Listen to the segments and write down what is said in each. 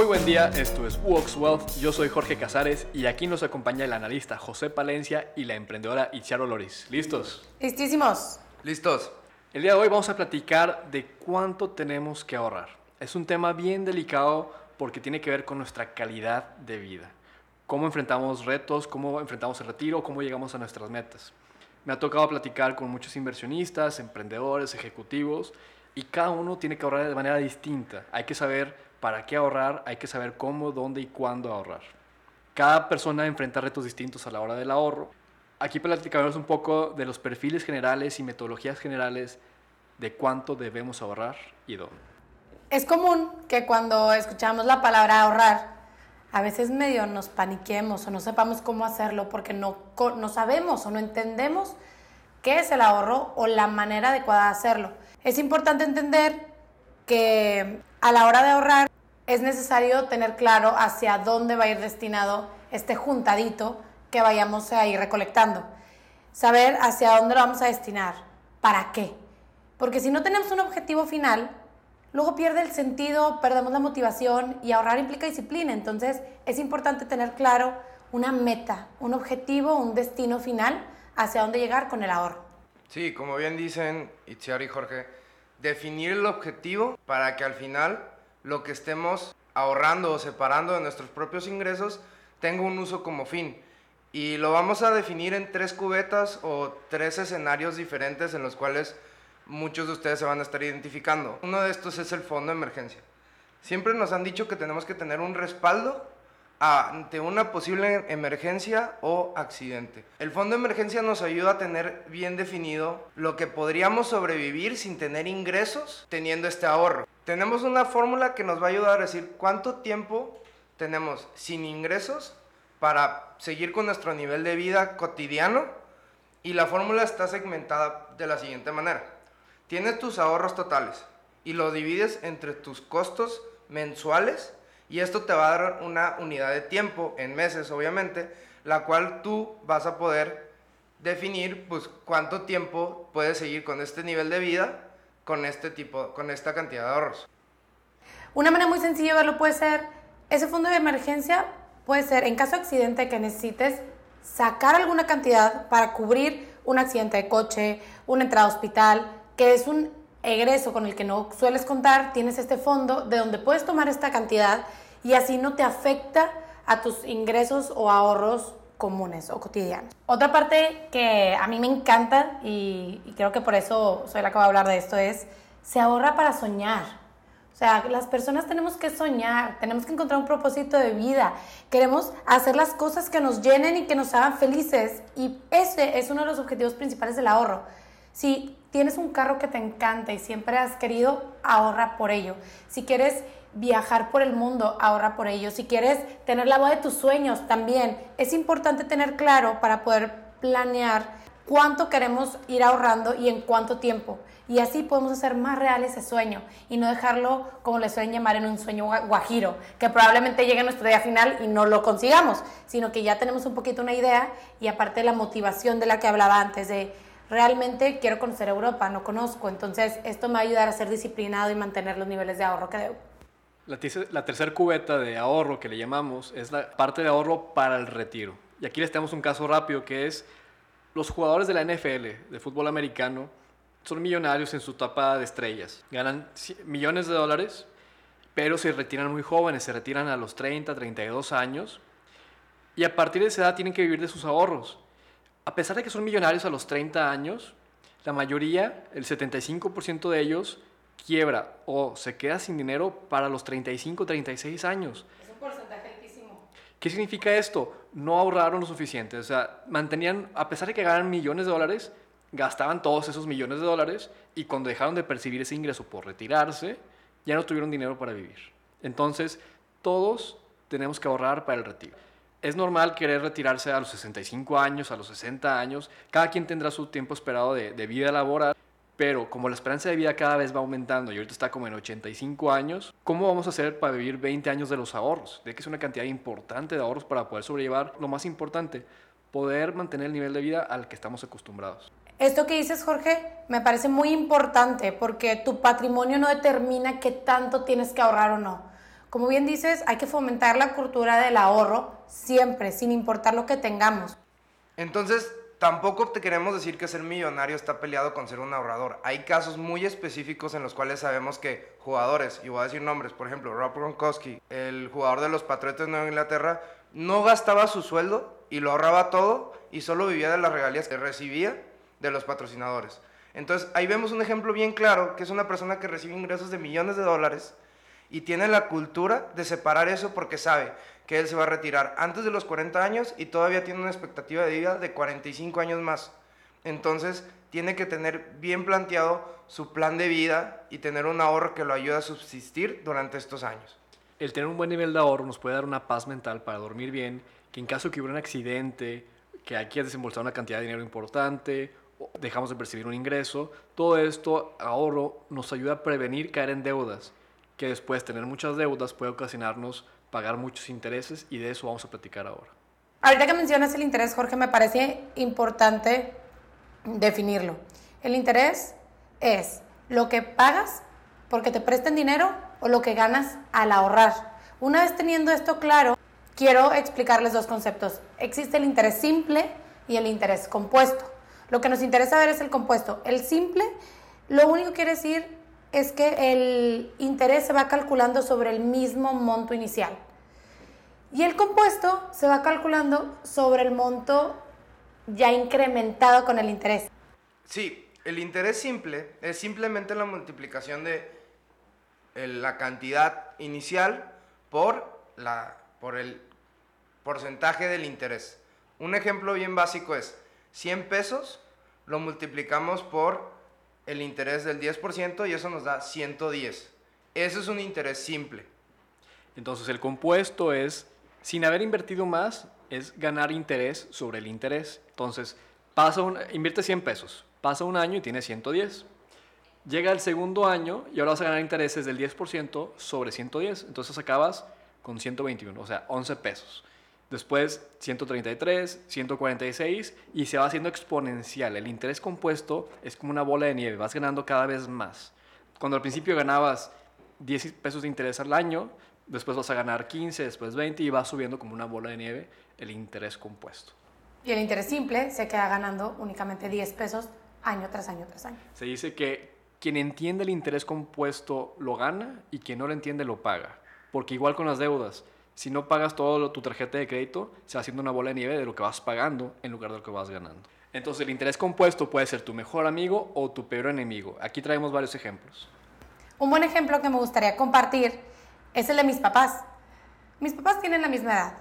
Muy buen día, esto es Walks Wealth, yo soy Jorge Casares y aquí nos acompaña el analista José Palencia y la emprendedora Itziaro Loris. ¿Listos? Listísimos. Listos. El día de hoy vamos a platicar de cuánto tenemos que ahorrar. Es un tema bien delicado porque tiene que ver con nuestra calidad de vida. Cómo enfrentamos retos, cómo enfrentamos el retiro, cómo llegamos a nuestras metas. Me ha tocado platicar con muchos inversionistas, emprendedores, ejecutivos y cada uno tiene que ahorrar de manera distinta. Hay que saber para qué ahorrar, hay que saber cómo, dónde y cuándo ahorrar. Cada persona enfrenta retos distintos a la hora del ahorro. Aquí platicaremos un poco de los perfiles generales y metodologías generales de cuánto debemos ahorrar y dónde. Es común que cuando escuchamos la palabra ahorrar, a veces medio nos paniquemos o no sepamos cómo hacerlo porque no, no sabemos o no entendemos qué es el ahorro o la manera adecuada de hacerlo. Es importante entender que a la hora de ahorrar es necesario tener claro hacia dónde va a ir destinado este juntadito que vayamos a ir recolectando. Saber hacia dónde lo vamos a destinar, para qué. Porque si no tenemos un objetivo final, luego pierde el sentido, perdemos la motivación y ahorrar implica disciplina. Entonces es importante tener claro una meta, un objetivo, un destino final hacia dónde llegar con el ahorro. Sí, como bien dicen Itziar y Jorge, definir el objetivo para que al final lo que estemos ahorrando o separando de nuestros propios ingresos tenga un uso como fin. Y lo vamos a definir en tres cubetas o tres escenarios diferentes en los cuales muchos de ustedes se van a estar identificando. Uno de estos es el fondo de emergencia. Siempre nos han dicho que tenemos que tener un respaldo ante una posible emergencia o accidente. El fondo de emergencia nos ayuda a tener bien definido lo que podríamos sobrevivir sin tener ingresos teniendo este ahorro. Tenemos una fórmula que nos va a ayudar a decir cuánto tiempo tenemos sin ingresos para seguir con nuestro nivel de vida cotidiano y la fórmula está segmentada de la siguiente manera. Tienes tus ahorros totales y lo divides entre tus costos mensuales y esto te va a dar una unidad de tiempo en meses, obviamente, la cual tú vas a poder definir pues cuánto tiempo puedes seguir con este nivel de vida con este tipo con esta cantidad de ahorros. Una manera muy sencilla de verlo puede ser ese fondo de emergencia puede ser en caso de accidente que necesites sacar alguna cantidad para cubrir un accidente de coche, una entrada a hospital, que es un egreso con el que no sueles contar, tienes este fondo de donde puedes tomar esta cantidad y así no te afecta a tus ingresos o ahorros comunes o cotidianos. Otra parte que a mí me encanta y, creo que por eso soy la que va a hablar de esto es, se ahorra para soñar. O sea, las personas tenemos que soñar, tenemos que encontrar un propósito de vida, queremos hacer las cosas que nos llenen y que nos hagan felices y ese es uno de los objetivos principales del ahorro. Si tienes un carro que te encanta y siempre has querido, ahorra por ello. Si quieres viajar por el mundo, ahorra por ello. Si quieres tener la voz de tus sueños, también es importante tener claro para poder planear cuánto queremos ir ahorrando y en cuánto tiempo. Y así podemos hacer más real ese sueño y no dejarlo, como le suelen llamar, en un sueño guajiro, que probablemente llegue a nuestro día final y no lo consigamos, sino que ya tenemos un poquito una idea y aparte la motivación de la que hablaba antes de realmente quiero conocer Europa, no conozco, entonces esto me va a ayudar a ser disciplinado y mantener los niveles de ahorro que debo. La, la tercera cubeta de ahorro que le llamamos es la parte de ahorro para el retiro. Y aquí les tenemos un caso rápido que es los jugadores de la NFL, de fútbol americano, son millonarios en su etapa de estrellas. Ganan millones de dólares, pero se retiran muy jóvenes, se retiran a los 30, 32 años. Y a partir de esa edad tienen que vivir de sus ahorros. A pesar de que son millonarios a los 30 años, la mayoría, el 75% de ellos, quiebra o se queda sin dinero para los 35, 36 años. Es un porcentaje altísimo. ¿Qué significa esto? No ahorraron lo suficiente. O sea, mantenían, a pesar de que ganan millones de dólares, gastaban todos esos millones de dólares y cuando dejaron de percibir ese ingreso por retirarse, ya no tuvieron dinero para vivir. Entonces, todos tenemos que ahorrar para el retiro. Es normal querer retirarse a los 65 años, a los 60 años. Cada quien tendrá su tiempo esperado de, vida laboral. Pero como la esperanza de vida cada vez va aumentando y ahorita está como en 85 años, ¿cómo vamos a hacer para vivir 20 años de los ahorros? De que es una cantidad importante de ahorros para poder sobrellevar lo más importante, poder mantener el nivel de vida al que estamos acostumbrados. Esto que dices, Jorge, me parece muy importante porque tu patrimonio no determina qué tanto tienes que ahorrar o no. Como bien dices, hay que fomentar la cultura del ahorro siempre, sin importar lo que tengamos. Entonces, tampoco te queremos decir que ser millonario está peleado con ser un ahorrador. Hay casos muy específicos en los cuales sabemos que jugadores, y voy a decir nombres, por ejemplo, Rob Gronkowski, el jugador de los Patriotas de Nueva Inglaterra, no gastaba su sueldo y lo ahorraba todo y solo vivía de las regalías que recibía de los patrocinadores. Entonces, ahí vemos un ejemplo bien claro, que es una persona que recibe ingresos de millones de dólares y tiene la cultura de separar eso porque sabe que él se va a retirar antes de los 40 años y todavía tiene una expectativa de vida de 45 años más. Entonces, tiene que tener bien planteado su plan de vida y tener un ahorro que lo ayude a subsistir durante estos años. El tener un buen nivel de ahorro nos puede dar una paz mental para dormir bien, que en caso que hubiera un accidente, que aquí has desembolsado una cantidad de dinero importante, dejamos de percibir un ingreso, todo esto, ahorro, nos ayuda a prevenir caer en deudas, que después tener muchas deudas puede ocasionarnos pagar muchos intereses y de eso vamos a platicar ahora. Ahorita que mencionas el interés, Jorge, me parece importante definirlo. El interés es lo que pagas porque te presten dinero o lo que ganas al ahorrar. Una vez teniendo esto claro, quiero explicarles dos conceptos. Existe el interés simple y el interés compuesto. Lo que nos interesa ver es el compuesto. El simple, lo único que quiere decir es que el interés se va calculando sobre el mismo monto inicial. Y el compuesto se va calculando sobre el monto ya incrementado con el interés. Sí, el interés simple es simplemente la multiplicación de la cantidad inicial por, la, por el porcentaje del interés. Un ejemplo bien básico es 100 pesos, lo multiplicamos por el interés del 10% y eso nos da 110. Eso es un interés simple. Entonces el compuesto es, sin haber invertido más, es ganar interés sobre el interés. Entonces, pasa un, invierte 100 pesos, pasa un año y tiene 110. Llega el segundo año y ahora vas a ganar intereses del 10% sobre 110. Entonces acabas con 121, o sea, 11 pesos. Después 133, 146 y se va haciendo exponencial. El interés compuesto es como una bola de nieve, vas ganando cada vez más. Cuando al principio ganabas 10 pesos de interés al año, después vas a ganar 15, después 20 y va subiendo como una bola de nieve el interés compuesto. Y el interés simple se queda ganando únicamente 10 pesos año tras año tras año. Se dice que quien entiende el interés compuesto lo gana y quien no lo entiende lo paga. Porque igual con las deudas, si no pagas todo tu tarjeta de crédito, se va haciendo una bola de nieve de lo que vas pagando en lugar de lo que vas ganando. Entonces el interés compuesto puede ser tu mejor amigo o tu peor enemigo. Aquí traemos varios ejemplos. Un buen ejemplo que me gustaría compartir es el de mis papás. Mis papás tienen la misma edad.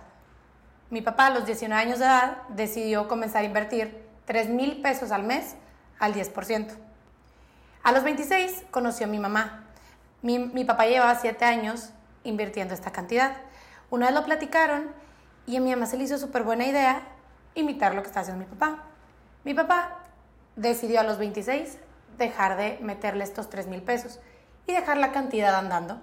Mi papá a los 19 años de edad decidió comenzar a invertir 3 mil pesos al mes al 10%. A los 26 conoció a mi mamá. Mi, mi papá llevaba 7 años invirtiendo esta cantidad. Una vez lo platicaron y a mi mamá se le hizo súper buena idea imitar lo que está haciendo mi papá. Mi papá decidió a los 26 dejar de meterle estos 3 mil pesos y dejar la cantidad andando.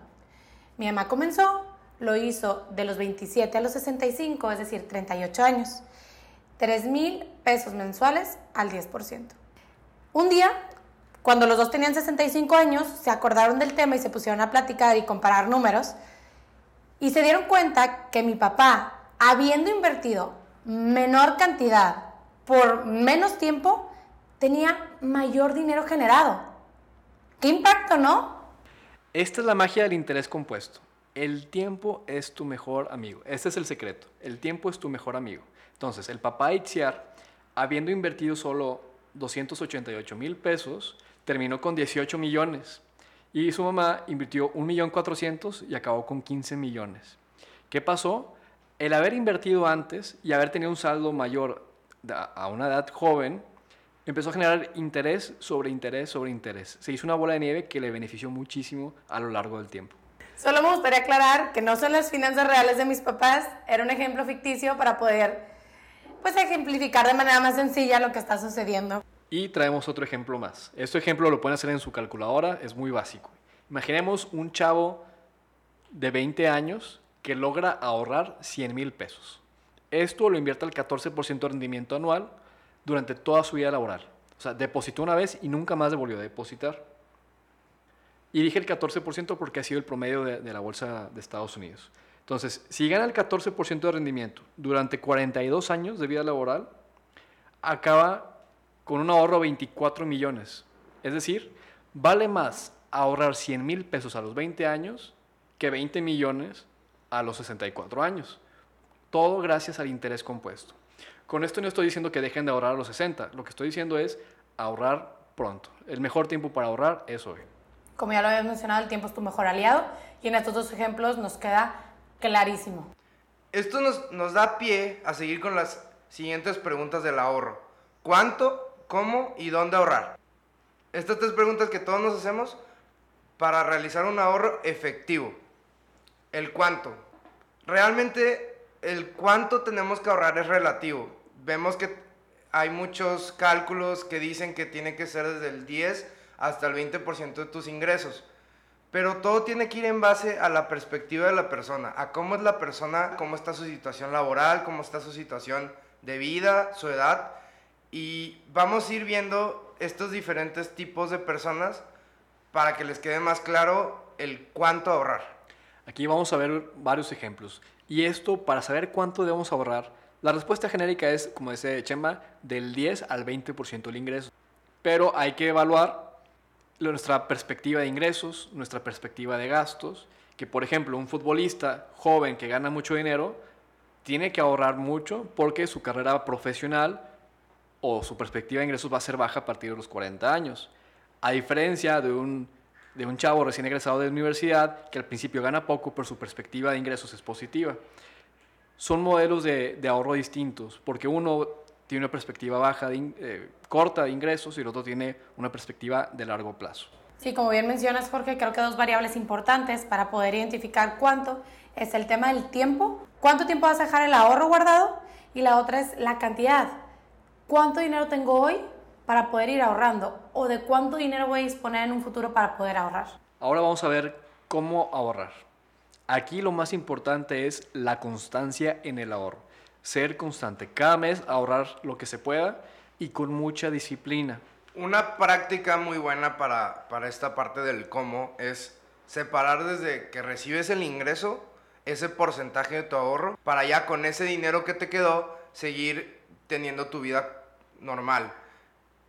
Mi mamá comenzó, lo hizo de los 27 a los 65, es decir, 38 años. 3 mil pesos mensuales al 10%. Un día, cuando los dos tenían 65 años, se acordaron del tema y se pusieron a platicar y comparar números y se dieron cuenta que mi papá, habiendo invertido menor cantidad por menos tiempo, tenía mayor dinero generado. ¿Qué impacto, no? Esta es la magia del interés compuesto. El tiempo es tu mejor amigo. Este es el secreto. El tiempo es tu mejor amigo. Entonces, el papá Itziar, habiendo invertido solo 288 mil pesos, terminó con 18 millones. Y su mamá invirtió 1.400.000 y acabó con 15 millones. ¿Qué pasó? El haber invertido antes y haber tenido un saldo mayor a una edad joven, empezó a generar interés sobre interés sobre interés. Se hizo una bola de nieve que le benefició muchísimo a lo largo del tiempo. Solo me gustaría aclarar que no son las finanzas reales de mis papás, era un ejemplo ficticio para poder pues ejemplificar de manera más sencilla lo que está sucediendo. Y traemos otro ejemplo más. Este ejemplo lo pueden hacer en su calculadora, es muy básico. Imaginemos un chavo de 20 años que logra ahorrar 100 mil pesos. Esto lo invierte al 14% de rendimiento anual durante toda su vida laboral. O sea, depositó una vez y nunca más devolvió a depositar. Y dije el 14% porque ha sido el promedio de, de la bolsa de Estados Unidos. Entonces, si gana el 14% de rendimiento durante 42 años de vida laboral, acaba con un ahorro de 24 millones. Es decir, vale más ahorrar 100 mil pesos a los 20 años que 20 millones a los 64 años. Todo gracias al interés compuesto. Con esto no estoy diciendo que dejen de ahorrar a los 60. Lo que estoy diciendo es ahorrar pronto. El mejor tiempo para ahorrar es hoy. Como ya lo habías mencionado, el tiempo es tu mejor aliado y en estos dos ejemplos nos queda clarísimo. Esto nos, nos da pie a seguir con las siguientes preguntas del ahorro. ¿Cuánto, cómo y dónde ahorrar? Estas tres preguntas que todos nos hacemos para realizar un ahorro efectivo. El cuánto. Realmente el cuánto tenemos que ahorrar es relativo. Vemos que hay muchos cálculos que dicen que tiene que ser desde el 10 hasta el 20% de tus ingresos. Pero todo tiene que ir en base a la perspectiva de la persona, a cómo es la persona, cómo está su situación laboral, cómo está su situación de vida, su edad. Y vamos a ir viendo estos diferentes tipos de personas para que les quede más claro el cuánto ahorrar. Aquí vamos a ver varios ejemplos. Y esto, para saber cuánto debemos ahorrar, la respuesta genérica es, como dice Chema, del 10 al 20% del ingreso. Pero hay que evaluar nuestra perspectiva de ingresos, nuestra perspectiva de gastos, que por ejemplo un futbolista joven que gana mucho dinero tiene que ahorrar mucho porque su carrera profesional o su perspectiva de ingresos va a ser baja a partir de los 40 años. A diferencia de un, de un chavo recién egresado de la universidad que al principio gana poco, pero su perspectiva de ingresos es positiva. Son modelos de, de ahorro distintos, porque uno tiene una perspectiva baja, de, eh, corta de ingresos y el otro tiene una perspectiva de largo plazo. Sí, como bien mencionas, Jorge, creo que dos variables importantes para poder identificar cuánto es el tema del tiempo, cuánto tiempo vas a dejar el ahorro guardado y la otra es la cantidad. ¿Cuánto dinero tengo hoy para poder ir ahorrando o de cuánto dinero voy a disponer en un futuro para poder ahorrar? Ahora vamos a ver cómo ahorrar. Aquí lo más importante es la constancia en el ahorro. Ser constante. Cada mes ahorrar lo que se pueda y con mucha disciplina. Una práctica muy buena para, para esta parte del cómo es separar desde que recibes el ingreso ese porcentaje de tu ahorro para ya con ese dinero que te quedó seguir teniendo tu vida normal.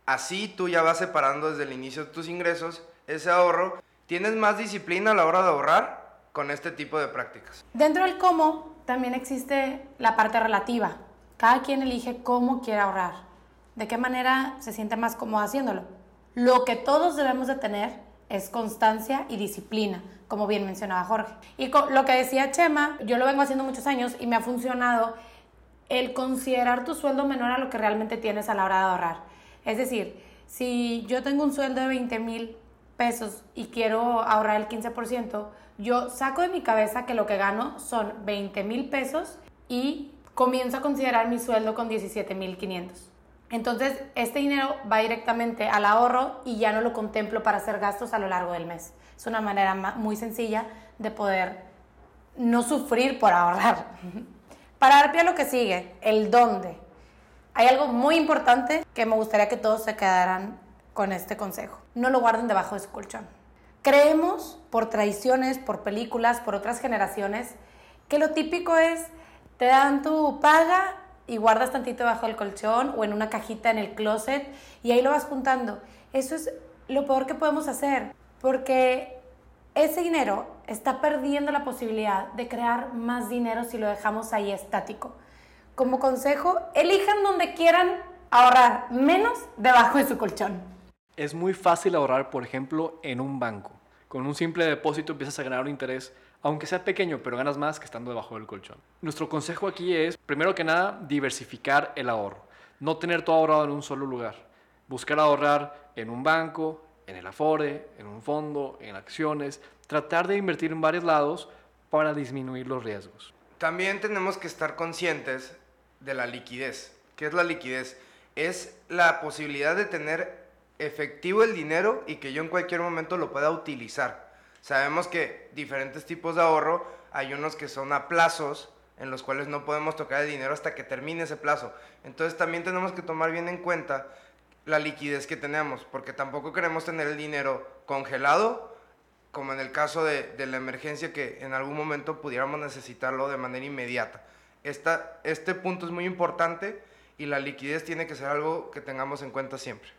Así tú ya vas separando desde el inicio de tus ingresos ese ahorro. Tienes más disciplina a la hora de ahorrar con este tipo de prácticas. Dentro del cómo también existe la parte relativa. Cada quien elige cómo quiere ahorrar, de qué manera se siente más cómodo haciéndolo. Lo que todos debemos de tener es constancia y disciplina, como bien mencionaba Jorge. Y lo que decía Chema, yo lo vengo haciendo muchos años y me ha funcionado el considerar tu sueldo menor a lo que realmente tienes a la hora de ahorrar. Es decir, si yo tengo un sueldo de 20 mil pesos y quiero ahorrar el 15%, yo saco de mi cabeza que lo que gano son 20 mil pesos y comienzo a considerar mi sueldo con 17 mil 500. Entonces, este dinero va directamente al ahorro y ya no lo contemplo para hacer gastos a lo largo del mes. Es una manera muy sencilla de poder no sufrir por ahorrar. Para dar lo que sigue, el dónde. Hay algo muy importante que me gustaría que todos se quedaran con este consejo. No lo guarden debajo de su colchón. Creemos por tradiciones, por películas, por otras generaciones, que lo típico es, te dan tu paga y guardas tantito debajo del colchón o en una cajita en el closet y ahí lo vas juntando. Eso es lo peor que podemos hacer, porque ese dinero está perdiendo la posibilidad de crear más dinero si lo dejamos ahí estático. Como consejo, elijan donde quieran ahorrar, menos debajo de su colchón. Es muy fácil ahorrar, por ejemplo, en un banco. Con un simple depósito empiezas a ganar un interés, aunque sea pequeño, pero ganas más que estando debajo del colchón. Nuestro consejo aquí es, primero que nada, diversificar el ahorro. No tener todo ahorrado en un solo lugar. Buscar ahorrar en un banco, en el Afore, en un fondo, en acciones, tratar de invertir en varios lados para disminuir los riesgos. También tenemos que estar conscientes de la liquidez. ¿Qué es la liquidez? Es la posibilidad de tener efectivo el dinero y que yo en cualquier momento lo pueda utilizar. Sabemos que diferentes tipos de ahorro, hay unos que son a plazos, en los cuales no podemos tocar el dinero hasta que termine ese plazo. Entonces también tenemos que tomar bien en cuenta la liquidez que tenemos, porque tampoco queremos tener el dinero congelado como en el caso de, de la emergencia que en algún momento pudiéramos necesitarlo de manera inmediata. Esta, este punto es muy importante y la liquidez tiene que ser algo que tengamos en cuenta siempre.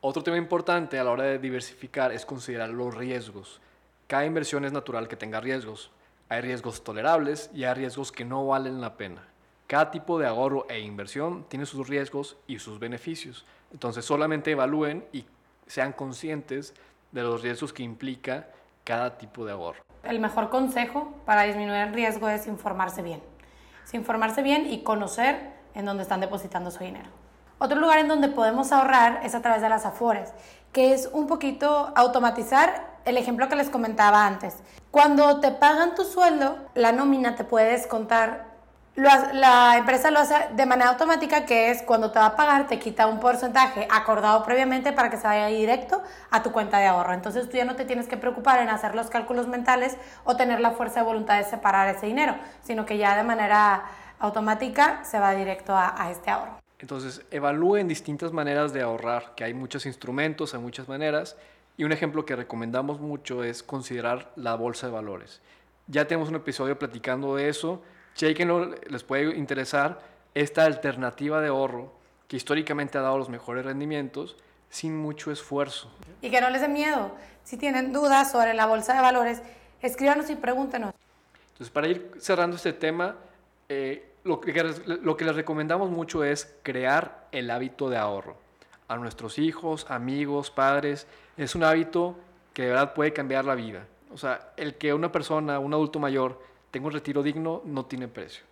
Otro tema importante a la hora de diversificar es considerar los riesgos. Cada inversión es natural que tenga riesgos. Hay riesgos tolerables y hay riesgos que no valen la pena. Cada tipo de ahorro e inversión tiene sus riesgos y sus beneficios. Entonces solamente evalúen y sean conscientes de los riesgos que implica cada tipo de ahorro. El mejor consejo para disminuir el riesgo es informarse bien. Es informarse bien y conocer en dónde están depositando su dinero. Otro lugar en donde podemos ahorrar es a través de las afores, que es un poquito automatizar el ejemplo que les comentaba antes. Cuando te pagan tu sueldo, la nómina te puede descontar la empresa lo hace de manera automática, que es cuando te va a pagar, te quita un porcentaje acordado previamente para que se vaya directo a tu cuenta de ahorro. Entonces tú ya no te tienes que preocupar en hacer los cálculos mentales o tener la fuerza de voluntad de separar ese dinero, sino que ya de manera automática se va directo a, a este ahorro. Entonces evalúen distintas maneras de ahorrar, que hay muchos instrumentos, hay muchas maneras, y un ejemplo que recomendamos mucho es considerar la bolsa de valores. Ya tenemos un episodio platicando de eso chequenlo, les puede interesar esta alternativa de ahorro que históricamente ha dado los mejores rendimientos sin mucho esfuerzo. Y que no les dé miedo. Si tienen dudas sobre la bolsa de valores, escríbanos y pregúntenos. Entonces, para ir cerrando este tema, eh, lo, que, lo que les recomendamos mucho es crear el hábito de ahorro. A nuestros hijos, amigos, padres, es un hábito que de verdad puede cambiar la vida. O sea, el que una persona, un adulto mayor, tengo un retiro digno, no tiene precio.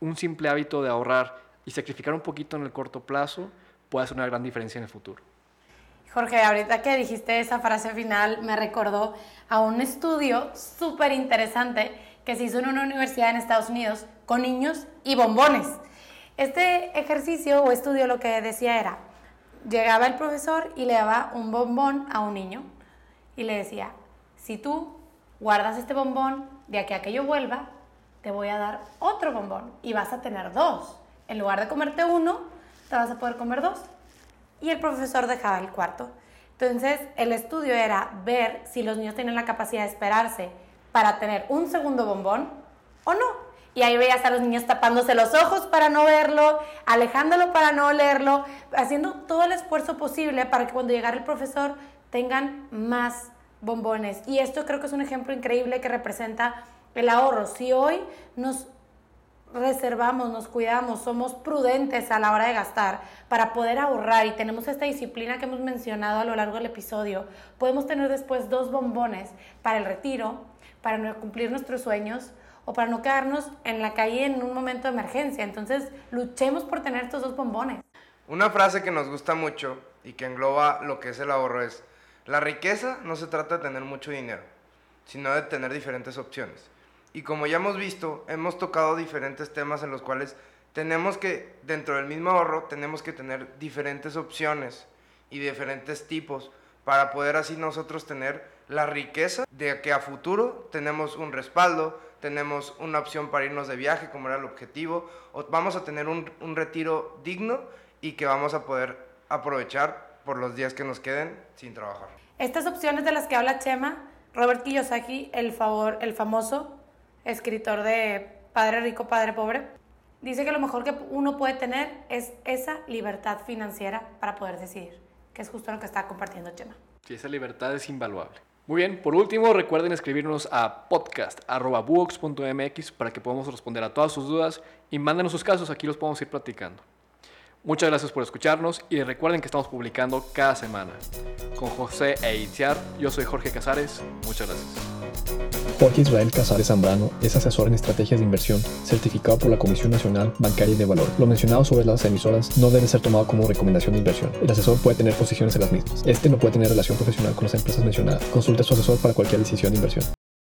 Un simple hábito de ahorrar y sacrificar un poquito en el corto plazo puede hacer una gran diferencia en el futuro. Jorge, ahorita que dijiste esa frase final, me recordó a un estudio súper interesante que se hizo en una universidad en Estados Unidos con niños y bombones. Este ejercicio o estudio lo que decía era, llegaba el profesor y le daba un bombón a un niño y le decía, si tú guardas este bombón de aquí a que yo vuelva, te voy a dar otro bombón y vas a tener dos. En lugar de comerte uno, te vas a poder comer dos. Y el profesor dejaba el cuarto. Entonces, el estudio era ver si los niños tienen la capacidad de esperarse para tener un segundo bombón o no. Y ahí veías a los niños tapándose los ojos para no verlo, alejándolo para no leerlo, haciendo todo el esfuerzo posible para que cuando llegara el profesor tengan más bombones. Y esto creo que es un ejemplo increíble que representa el ahorro. Si hoy nos reservamos, nos cuidamos, somos prudentes a la hora de gastar para poder ahorrar y tenemos esta disciplina que hemos mencionado a lo largo del episodio, podemos tener después dos bombones para el retiro, para cumplir nuestros sueños o para no quedarnos en la calle en un momento de emergencia. Entonces, luchemos por tener estos dos bombones. Una frase que nos gusta mucho y que engloba lo que es el ahorro es, la riqueza no se trata de tener mucho dinero, sino de tener diferentes opciones. Y como ya hemos visto, hemos tocado diferentes temas en los cuales tenemos que, dentro del mismo ahorro, tenemos que tener diferentes opciones y diferentes tipos para poder así nosotros tener la riqueza de que a futuro tenemos un respaldo, tenemos una opción para irnos de viaje como era el objetivo, o vamos a tener un, un retiro digno y que vamos a poder aprovechar por los días que nos queden sin trabajar. Estas opciones de las que habla Chema, Robert Kiyosaki, el, favor, el famoso escritor de Padre Rico, Padre Pobre, dice que lo mejor que uno puede tener es esa libertad financiera para poder decidir, que es justo lo que está compartiendo Chema. Sí, esa libertad es invaluable. Muy bien, por último, recuerden escribirnos a podcast.buox.mx para que podamos responder a todas sus dudas y mándenos sus casos, aquí los podemos ir platicando. Muchas gracias por escucharnos y recuerden que estamos publicando cada semana. Con José e Itziar, yo soy Jorge Casares. Muchas gracias. Jorge Israel Casares Zambrano es asesor en estrategias de inversión, certificado por la Comisión Nacional Bancaria y de Valor. Lo mencionado sobre las emisoras no debe ser tomado como recomendación de inversión. El asesor puede tener posiciones en las mismas. Este no puede tener relación profesional con las empresas mencionadas. Consulte a su asesor para cualquier decisión de inversión.